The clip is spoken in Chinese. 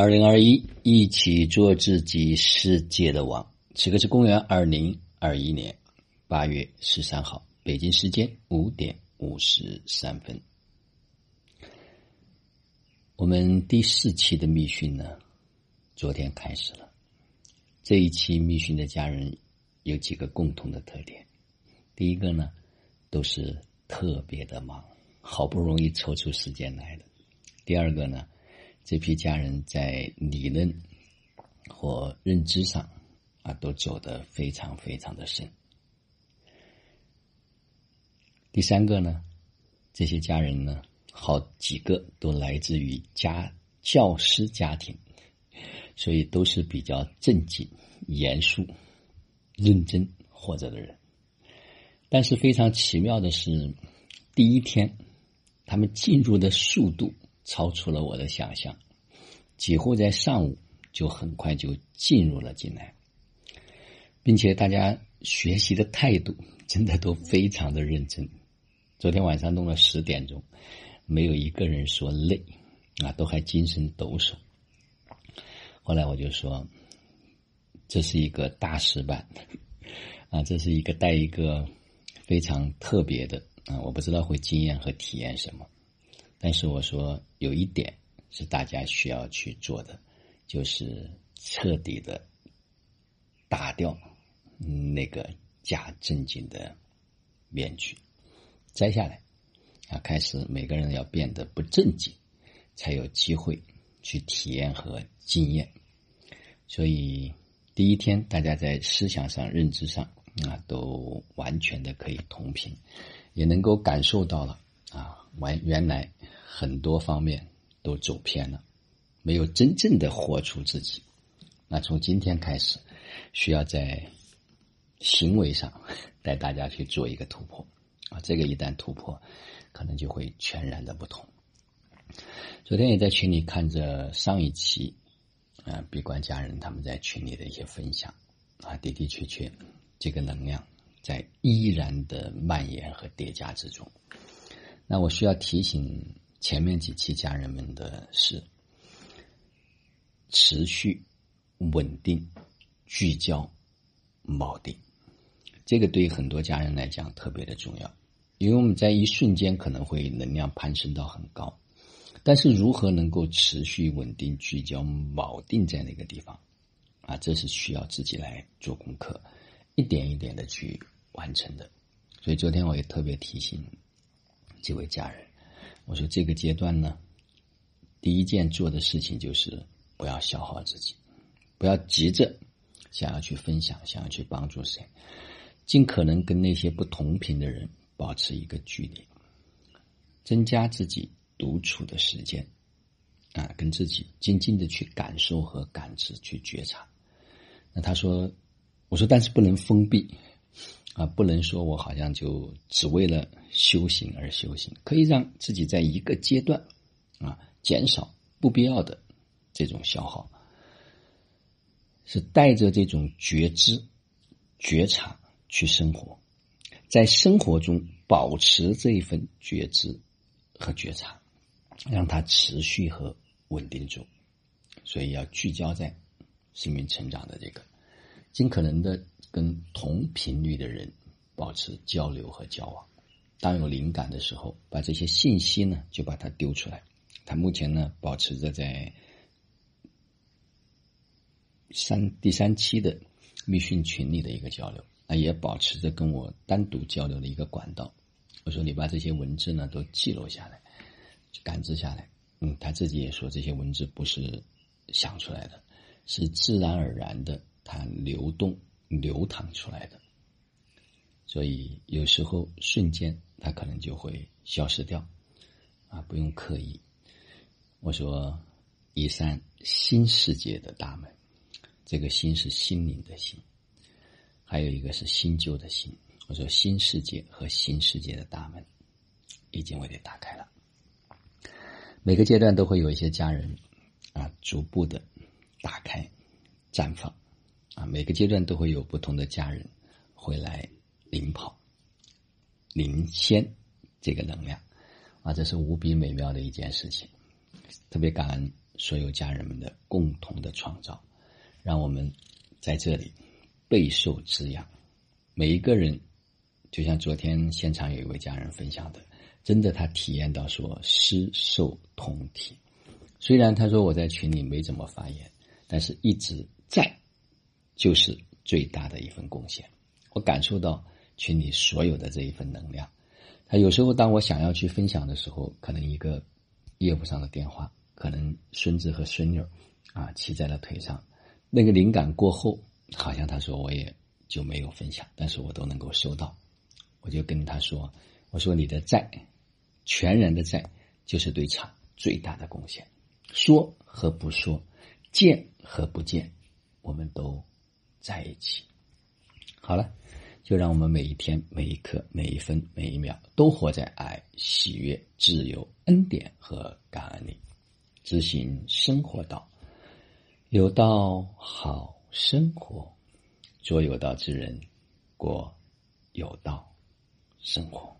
二零二一，一起做自己世界的王。此刻是公元二零二一年八月十三号，北京时间五点五十三分。我们第四期的密训呢，昨天开始了。这一期密训的家人有几个共同的特点：第一个呢，都是特别的忙，好不容易抽出时间来的；第二个呢。这批家人在理论或认知上啊，都走得非常非常的深。第三个呢，这些家人呢，好几个都来自于家教师家庭，所以都是比较正经、严肃、认真活着的人。但是非常奇妙的是，第一天他们进入的速度。超出了我的想象，几乎在上午就很快就进入了进来，并且大家学习的态度真的都非常的认真。昨天晚上弄了十点钟，没有一个人说累，啊，都还精神抖擞。后来我就说，这是一个大师班，啊，这是一个带一个非常特别的啊，我不知道会经验和体验什么。但是我说有一点是大家需要去做的，就是彻底的打掉那个假正经的面具，摘下来啊，开始每个人要变得不正经，才有机会去体验和经验。所以第一天大家在思想上、认知上啊，都完全的可以同频，也能够感受到了啊，完原来。很多方面都走偏了，没有真正的活出自己。那从今天开始，需要在行为上 带大家去做一个突破啊！这个一旦突破，可能就会全然的不同。昨天也在群里看着上一期啊，闭关家人他们在群里的一些分享啊，的的确确，这个能量在依然的蔓延和叠加之中。那我需要提醒。前面几期家人们的是持续、稳定、聚焦、锚定，这个对于很多家人来讲特别的重要，因为我们在一瞬间可能会能量攀升到很高，但是如何能够持续、稳定、聚焦、锚定在那个地方啊？这是需要自己来做功课，一点一点的去完成的。所以昨天我也特别提醒这位家人。我说这个阶段呢，第一件做的事情就是不要消耗自己，不要急着想要去分享，想要去帮助谁，尽可能跟那些不同频的人保持一个距离，增加自己独处的时间，啊，跟自己静静的去感受和感知，去觉察。那他说，我说但是不能封闭。啊，不能说我好像就只为了修行而修行，可以让自己在一个阶段啊减少不必要的这种消耗，是带着这种觉知、觉察去生活，在生活中保持这一份觉知和觉察，让它持续和稳定住，所以要聚焦在生命成长的这个。尽可能的跟同频率的人保持交流和交往，当有灵感的时候，把这些信息呢就把它丢出来。他目前呢保持着在三第三期的密训群里的一个交流，那也保持着跟我单独交流的一个管道。我说你把这些文字呢都记录下来，感知下来。嗯，他自己也说这些文字不是想出来的，是自然而然的。它流动、流淌出来的，所以有时候瞬间它可能就会消失掉，啊，不用刻意。我说，一扇新世界的大门，这个“新”是心灵的“心”，还有一个是新旧的“新”。我说，新世界和新世界的大门已经为你打开了。每个阶段都会有一些家人啊，逐步的打开、绽放。啊，每个阶段都会有不同的家人会来领跑、领先这个能量，啊，这是无比美妙的一件事情。特别感恩所有家人们的共同的创造，让我们在这里备受滋养。每一个人，就像昨天现场有一位家人分享的，真的他体验到说师受同体。虽然他说我在群里没怎么发言，但是一直在，就是最大的一份贡献。我感受到群里所有的这一份能量。他有时候当我想要去分享的时候，可能一个业务上的电话。可能孙子和孙女啊骑在了腿上，那个灵感过后，好像他说我也就没有分享，但是我都能够收到。我就跟他说：“我说你的在，全然的在，就是对场最大的贡献。说和不说，见和不见，我们都在一起。好了，就让我们每一天、每一刻、每一分、每一秒，都活在爱、喜悦、自由、恩典和感恩里。”执行生活道，有道好生活，做有道之人，过有道生活。